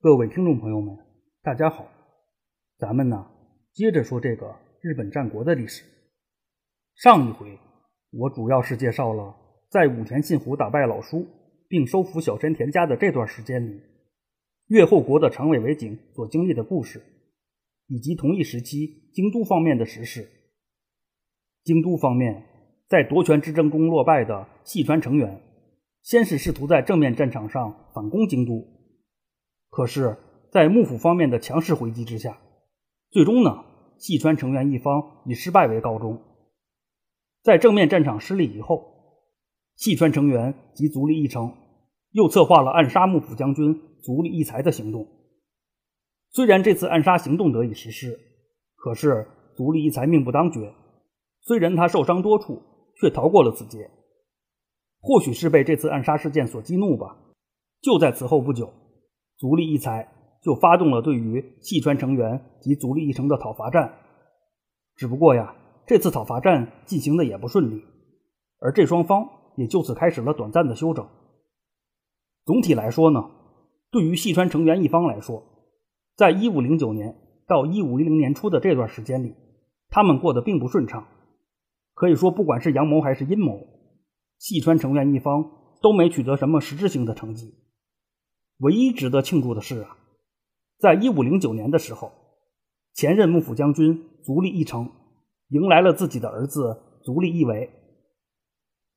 各位听众朋友们，大家好，咱们呢接着说这个日本战国的历史。上一回我主要是介绍了在武田信虎打败老叔并收服小山田家的这段时间里，越后国的长尾为景所经历的故事，以及同一时期京都方面的时事。京都方面在夺权之争中落败的细川成员，先是试图在正面战场上反攻京都。可是，在幕府方面的强势回击之下，最终呢，细川成员一方以失败为告终。在正面战场失利以后，细川成员及足利义成又策划了暗杀幕府将军足利义才的行动。虽然这次暗杀行动得以实施，可是足利义才命不当绝。虽然他受伤多处，却逃过了此劫。或许是被这次暗杀事件所激怒吧。就在此后不久。足利义才就发动了对于细川成员及足利义成的讨伐战，只不过呀，这次讨伐战进行的也不顺利，而这双方也就此开始了短暂的休整。总体来说呢，对于细川成员一方来说，在一五零九年到一五一零年初的这段时间里，他们过得并不顺畅，可以说不管是阳谋还是阴谋，细川成员一方都没取得什么实质性的成绩。唯一值得庆祝的是啊，在一五零九年的时候，前任幕府将军足利义成迎来了自己的儿子足利义为。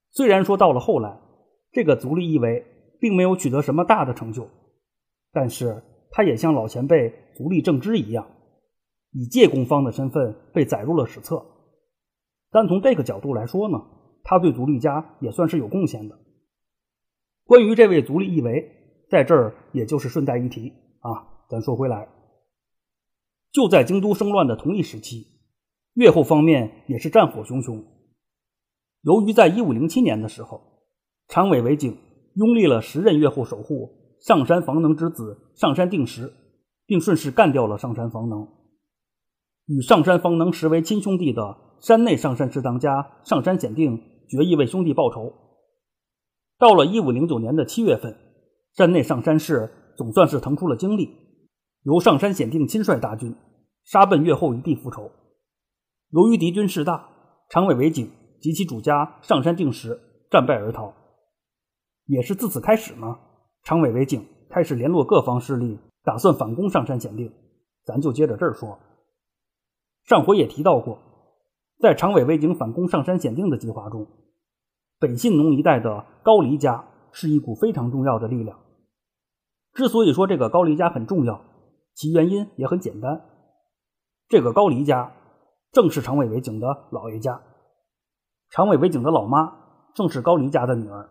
虽然说到了后来，这个足利义为并没有取得什么大的成就，但是他也像老前辈足利政之一样，以借攻方的身份被载入了史册。但从这个角度来说呢，他对足利家也算是有贡献的。关于这位足利义为。在这儿，也就是顺带一提啊。咱说回来，就在京都生乱的同一时期，越后方面也是战火熊熊。由于在一五零七年的时候，长尾为景拥立了时任越后守护上山房能之子上山定时，并顺势干掉了上山房能。与上山房能实为亲兄弟的山内上山氏当家上山显定决意为兄弟报仇。到了一五零九年的七月份。山内上山氏总算是腾出了精力，由上山显定亲率大军杀奔越后一地复仇。由于敌军势大，长尾为景及其主家上山定时战败而逃。也是自此开始呢，长尾为景开始联络各方势力，打算反攻上山显定。咱就接着这儿说。上回也提到过，在长尾为景反攻上山显定的计划中，北信农一带的高梨家。是一股非常重要的力量。之所以说这个高黎家很重要，其原因也很简单。这个高黎家正是长尾为景的老爷家，长尾为景的老妈正是高黎家的女儿。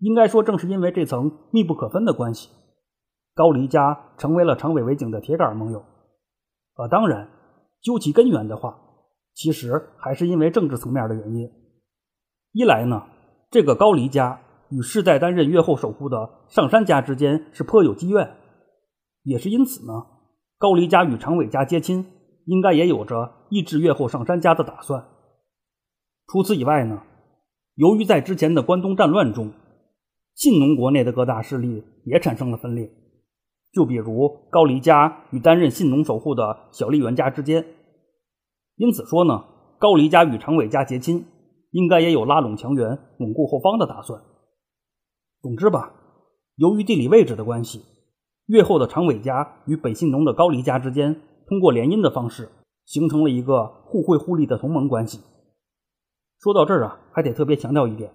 应该说，正是因为这层密不可分的关系，高黎家成为了长尾为景的铁杆盟友。呃，当然，究其根源的话，其实还是因为政治层面的原因。一来呢，这个高黎家。与世代担任越后守护的上山家之间是颇有积怨，也是因此呢，高黎家与长尾家结亲，应该也有着抑制越后上山家的打算。除此以外呢，由于在之前的关东战乱中，信农国内的各大势力也产生了分裂，就比如高黎家与担任信农守护的小笠原家之间，因此说呢，高黎家与长尾家结亲，应该也有拉拢强援、稳固后方的打算。总之吧，由于地理位置的关系，越后的长尾家与北信农的高黎家之间，通过联姻的方式，形成了一个互惠互利的同盟关系。说到这儿啊，还得特别强调一点，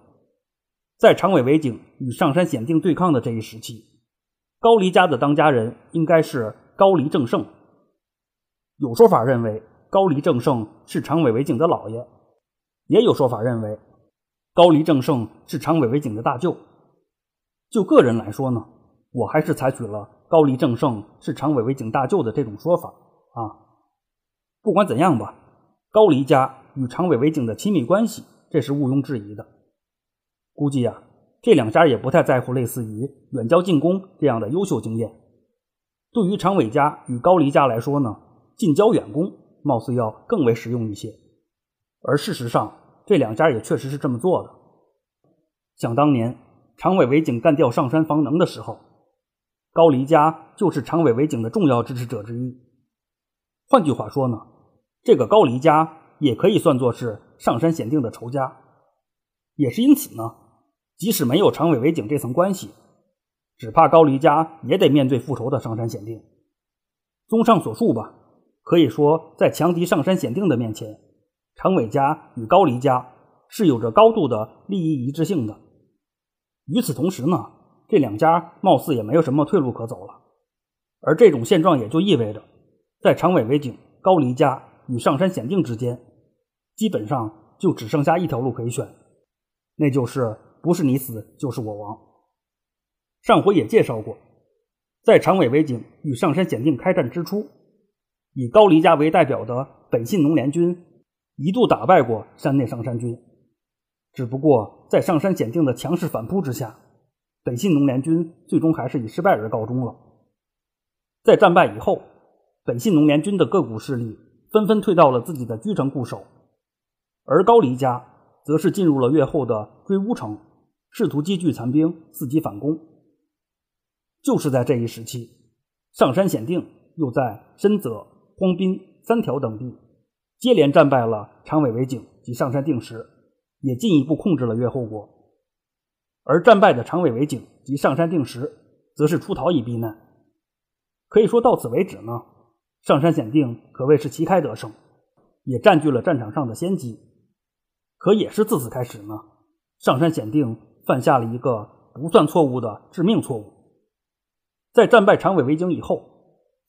在长尾为景与上山显定对抗的这一时期，高黎家的当家人应该是高黎正胜。有说法认为高黎正胜是长尾为景的姥爷，也有说法认为高黎正胜是长尾为景的大舅。就个人来说呢，我还是采取了高黎正胜是长尾为景大舅的这种说法啊。不管怎样吧，高黎家与长尾为景的亲密关系，这是毋庸置疑的。估计啊，这两家也不太在乎类似于远交近攻这样的优秀经验。对于长尾家与高黎家来说呢，近交远攻貌似要更为实用一些。而事实上，这两家也确实是这么做的。想当年。长尾为景干掉上山房能的时候，高黎家就是长尾为景的重要支持者之一。换句话说呢，这个高黎家也可以算作是上山显定的仇家。也是因此呢，即使没有长尾为景这层关系，只怕高黎家也得面对复仇的上山显定。综上所述吧，可以说在强敌上山显定的面前，长尾家与高黎家是有着高度的利益一致性的。与此同时呢。这两家貌似也没有什么退路可走了，而这种现状也就意味着，在长尾为景、高黎家与上山显定之间，基本上就只剩下一条路可以选，那就是不是你死就是我亡。上回也介绍过，在长尾为景与上山显定开战之初，以高黎家为代表的北信农联军一度打败过山内上山军，只不过在上山显定的强势反扑之下。北信农联军最终还是以失败而告终了。在战败以后，北信农联军的各股势力纷纷退到了自己的居城固守，而高黎家则是进入了越后的追乌城，试图积聚残兵，伺机反攻。就是在这一时期，上山显定又在深泽、荒滨三条等地接连战败了长尾为景及上山定时，也进一步控制了越后国。而战败的长尾为景及上山定时，则是出逃以避难。可以说到此为止呢，上山显定可谓是旗开得胜，也占据了战场上的先机。可也是自此开始呢，上山显定犯下了一个不算错误的致命错误。在战败长尾为景以后，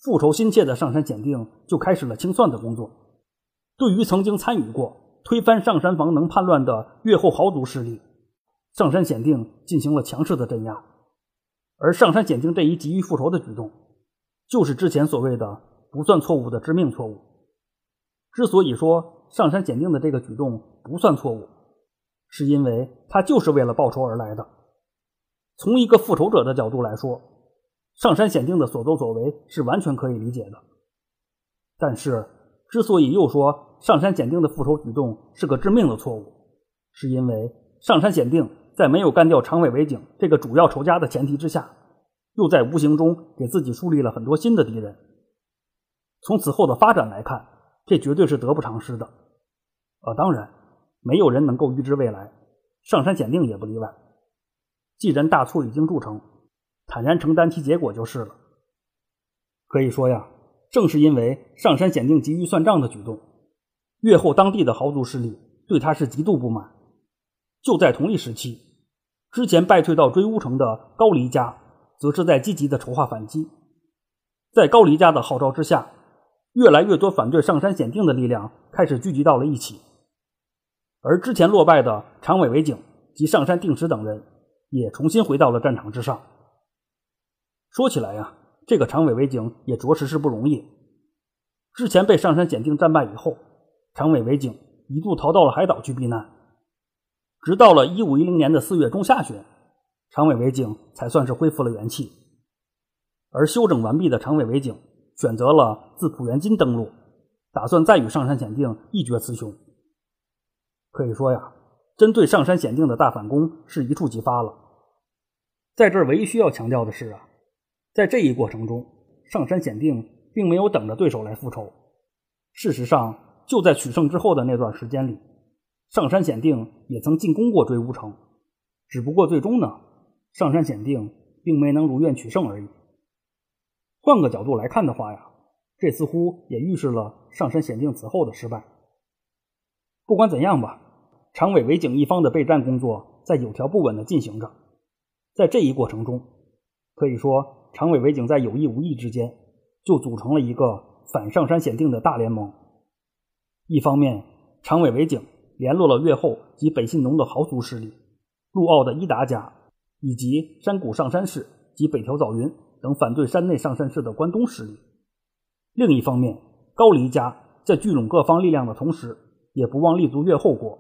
复仇心切的上山显定就开始了清算的工作。对于曾经参与过推翻上山房能叛乱的越后豪族势力。上山显定进行了强势的镇压，而上山显定这一急于复仇的举动，就是之前所谓的不算错误的致命错误。之所以说上山显定的这个举动不算错误，是因为他就是为了报仇而来的。从一个复仇者的角度来说，上山显定的所作所为是完全可以理解的。但是，之所以又说上山显定的复仇举动是个致命的错误，是因为上山显定。在没有干掉长尾为景这个主要仇家的前提之下，又在无形中给自己树立了很多新的敌人。从此后的发展来看，这绝对是得不偿失的。呃，当然，没有人能够预知未来，上山显定也不例外。既然大错已经铸成，坦然承担其结果就是了。可以说呀，正是因为上山显定急于算账的举动，越后当地的豪族势力对他是极度不满。就在同一时期，之前败退到追乌城的高黎家，则是在积极的筹划反击。在高黎家的号召之下，越来越多反对上山显定的力量开始聚集到了一起。而之前落败的长尾为景及上山定时等人，也重新回到了战场之上。说起来呀，这个长尾为景也着实是不容易。之前被上山显定战败以后，长尾为景一度逃到了海岛去避难。直到了一五一零年的四月中下旬，长尾为景才算是恢复了元气。而休整完毕的长尾为景选择了自浦原津登陆，打算再与上山显定一决雌雄。可以说呀，针对上山显定的大反攻是一触即发了。在这儿唯一需要强调的是啊，在这一过程中，上山显定并没有等着对手来复仇。事实上，就在取胜之后的那段时间里。上山显定也曾进攻过追乌城，只不过最终呢，上山显定并没能如愿取胜而已。换个角度来看的话呀，这似乎也预示了上山显定此后的失败。不管怎样吧，长尾为景一方的备战工作在有条不紊地进行着。在这一过程中，可以说长尾尾景在有意无意之间就组成了一个反上山显定的大联盟。一方面，长尾尾景。联络了越后及北信农的豪族势力，陆奥的伊达家，以及山谷上山氏及北条早云等反对山内上山氏的关东势力。另一方面，高黎家在聚拢各方力量的同时，也不忘立足越后国，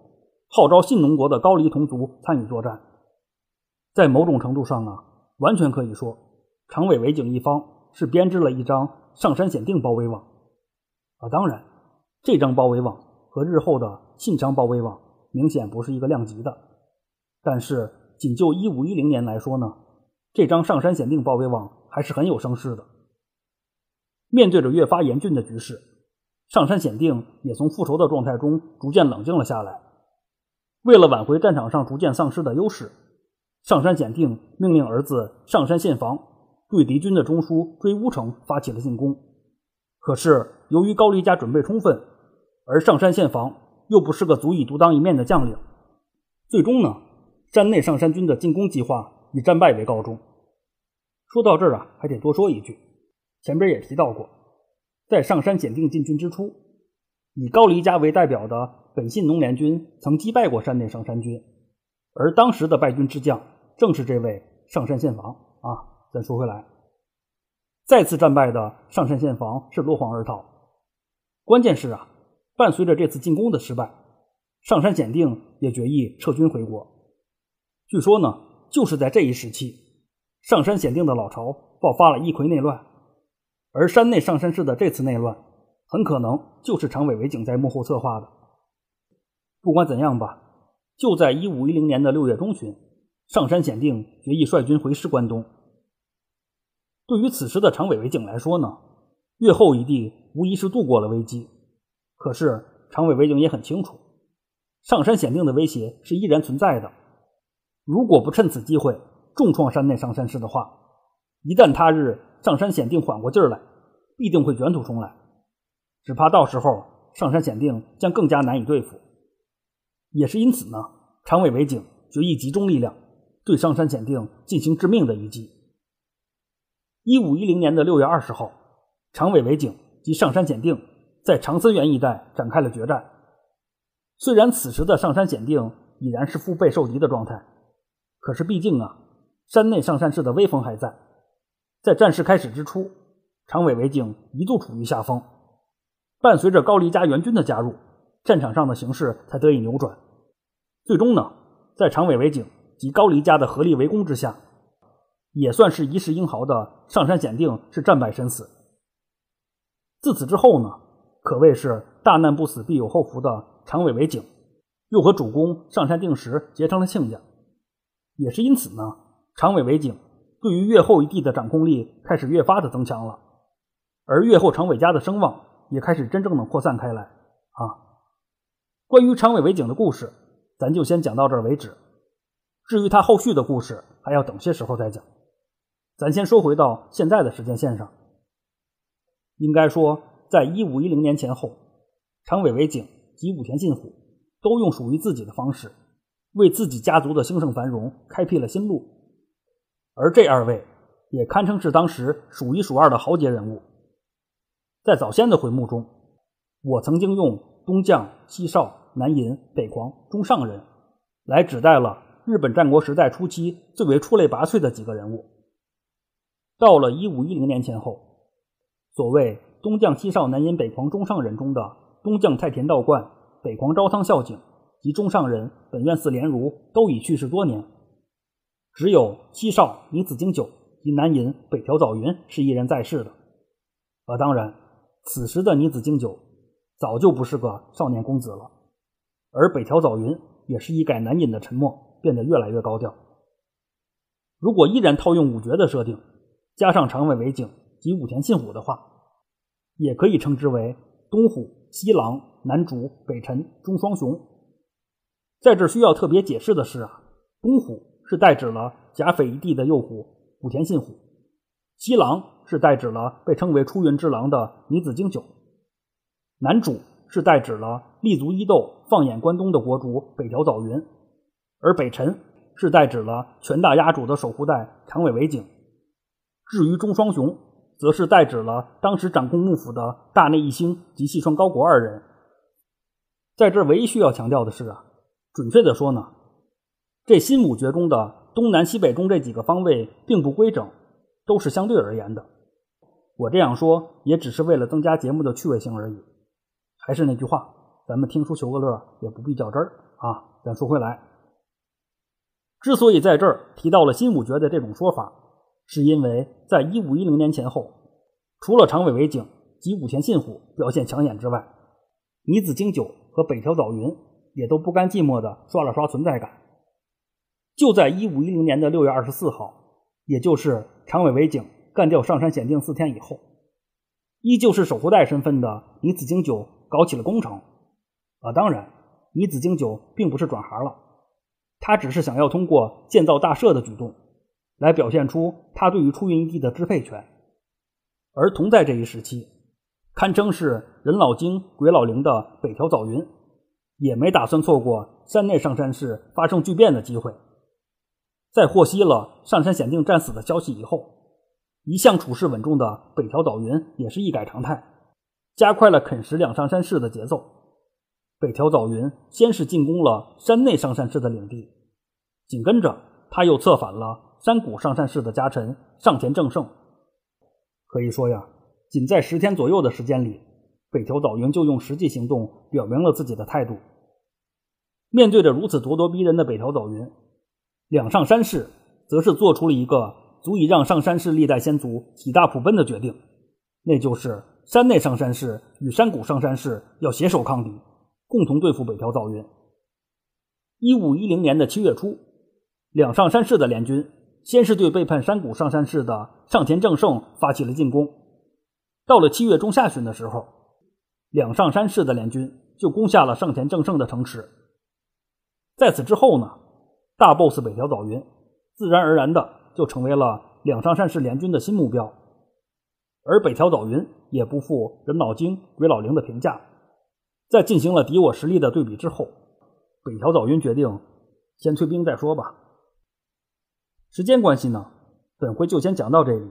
号召信农国的高黎同族参与作战。在某种程度上啊，完全可以说，长尾为景一方是编织了一张上山显定包围网。啊，当然，这张包围网。和日后的信长包围网明显不是一个量级的，但是仅就一五一零年来说呢，这张上山显定包围网还是很有声势的。面对着越发严峻的局势，上山显定也从复仇的状态中逐渐冷静了下来。为了挽回战场上逐渐丧失的优势，上山显定命令儿子上山宪房对敌军的中枢追乌城发起了进攻。可是由于高丽家准备充分，而上山宪房又不是个足以独当一面的将领，最终呢，山内上山军的进攻计划以战败为告终。说到这儿啊，还得多说一句，前边也提到过，在上山检定进军之初，以高黎家为代表的本信农联军曾击败过山内上山军，而当时的败军之将正是这位上山宪房啊。再说回来，再次战败的上山宪房是落荒而逃。关键是啊，伴随着这次进攻的失败，上山简定也决意撤军回国。据说呢，就是在这一时期。上山显定的老巢爆发了一揆内乱，而山内上山氏的这次内乱，很可能就是长尾为景在幕后策划的。不管怎样吧，就在一五一零年的六月中旬，上山显定决意率军回师关东。对于此时的长尾为景来说呢，越后一地无疑是度过了危机。可是长尾为景也很清楚，上山显定的威胁是依然存在的。如果不趁此机会，重创山内上山氏的话，一旦他日上山显定缓过劲儿来，必定会卷土重来。只怕到时候上山显定将更加难以对付。也是因此呢，长尾为景决意集中力量对上山显定进行致命的一击。一五一零年的六月二十号，长尾为景及上山显定在长森原一带展开了决战。虽然此时的上山显定已然是腹背受敌的状态，可是毕竟啊。山内上山氏的威风还在，在战事开始之初，长尾为景一度处于下风。伴随着高黎家援军的加入，战场上的形势才得以扭转。最终呢，在长尾为景及高黎家的合力围攻之下，也算是一世英豪的上山显定是战败身死。自此之后呢，可谓是大难不死必有后福的长尾为景，又和主公上山定时结成了亲家。也是因此呢。长尾为景对于越后一地的掌控力开始越发的增强了，而越后长尾家的声望也开始真正的扩散开来啊。关于长尾为景的故事，咱就先讲到这儿为止。至于他后续的故事，还要等些时候再讲。咱先说回到现在的时间线上，应该说，在一五一零年前后，长尾为景及武田信虎都用属于自己的方式，为自己家族的兴盛繁荣开辟了新路。而这二位也堪称是当时数一数二的豪杰人物。在早先的回目中，我曾经用东将、西少、南银、北狂、中上人来指代了日本战国时代初期最为出类拔萃的几个人物。到了一五一零年前后，所谓东将、西少、南银、北狂、中上人中的东将太田道观、北狂朝仓孝景及中上人本院寺莲如都已去世多年。只有西少尼子经久及南银北条早云是依然在世的，而当然，此时的尼子经久早就不是个少年公子了，而北条早云也是一改南隐的沉默，变得越来越高调。如果依然套用五绝的设定，加上长尾为景及武田信虎的话，也可以称之为东虎、西狼、南竹、北辰、中双雄。在这需要特别解释的是啊，东虎。是代指了甲斐一地的幼虎武田信虎，西狼是代指了被称为出云之狼的尼子经久，南主是代指了立足伊豆放眼关东的国主北条早云，而北辰是代指了权大压主的守护代长尾为景。至于中双雄，则是代指了当时掌控幕府的大内义兴及细川高国二人。在这唯一需要强调的是啊，准确的说呢。这新五绝中的东南西北中这几个方位并不规整，都是相对而言的。我这样说也只是为了增加节目的趣味性而已。还是那句话，咱们听书求个乐，也不必较真儿啊。咱说回来，之所以在这儿提到了新五绝的这种说法，是因为在一五一零年前后，除了长尾为景及武田信虎表现抢眼之外，尼子经久和北条早云也都不甘寂寞的刷了刷存在感。就在一五一零年的六月二十四号，也就是长尾为景干掉上杉显定四天以后，依旧是守护代身份的尼子经久搞起了攻城。啊，当然，尼子经久并不是转行了，他只是想要通过建造大社的举动，来表现出他对于出云地的支配权。而同在这一时期，堪称是人老精鬼老灵的北条早云，也没打算错过山内上山氏发生巨变的机会。在获悉了上山显定战死的消息以后，一向处事稳重的北条早云也是一改常态，加快了啃食两上山氏的节奏。北条早云先是进攻了山内上山氏的领地，紧跟着他又策反了山谷上山氏的家臣上田正胜。可以说呀，仅在十天左右的时间里，北条早云就用实际行动表明了自己的态度。面对着如此咄咄逼人的北条早云，两上山氏则是做出了一个足以让上山氏历代先祖喜大普奔的决定，那就是山内上山氏与山谷上山氏要携手抗敌，共同对付北条早云。一五一零年的七月初，两上山氏的联军。先是对背叛山谷上山氏的上田正胜发起了进攻，到了七月中下旬的时候，两上山氏的联军就攻下了上田正胜的城池。在此之后呢，大 boss 北条早云自然而然的就成为了两上山氏联军的新目标。而北条早云也不负人老精鬼老灵的评价，在进行了敌我实力的对比之后，北条早云决定先退兵再说吧。时间关系呢，本回就先讲到这里，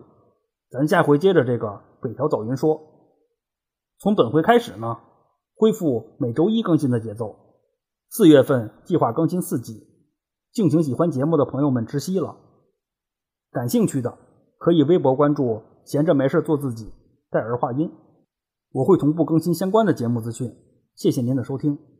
咱下回接着这个北条早云说。从本回开始呢，恢复每周一更新的节奏。四月份计划更新四集，敬请喜欢节目的朋友们知悉了。感兴趣的可以微博关注“闲着没事做自己”，戴儿话音，我会同步更新相关的节目资讯。谢谢您的收听。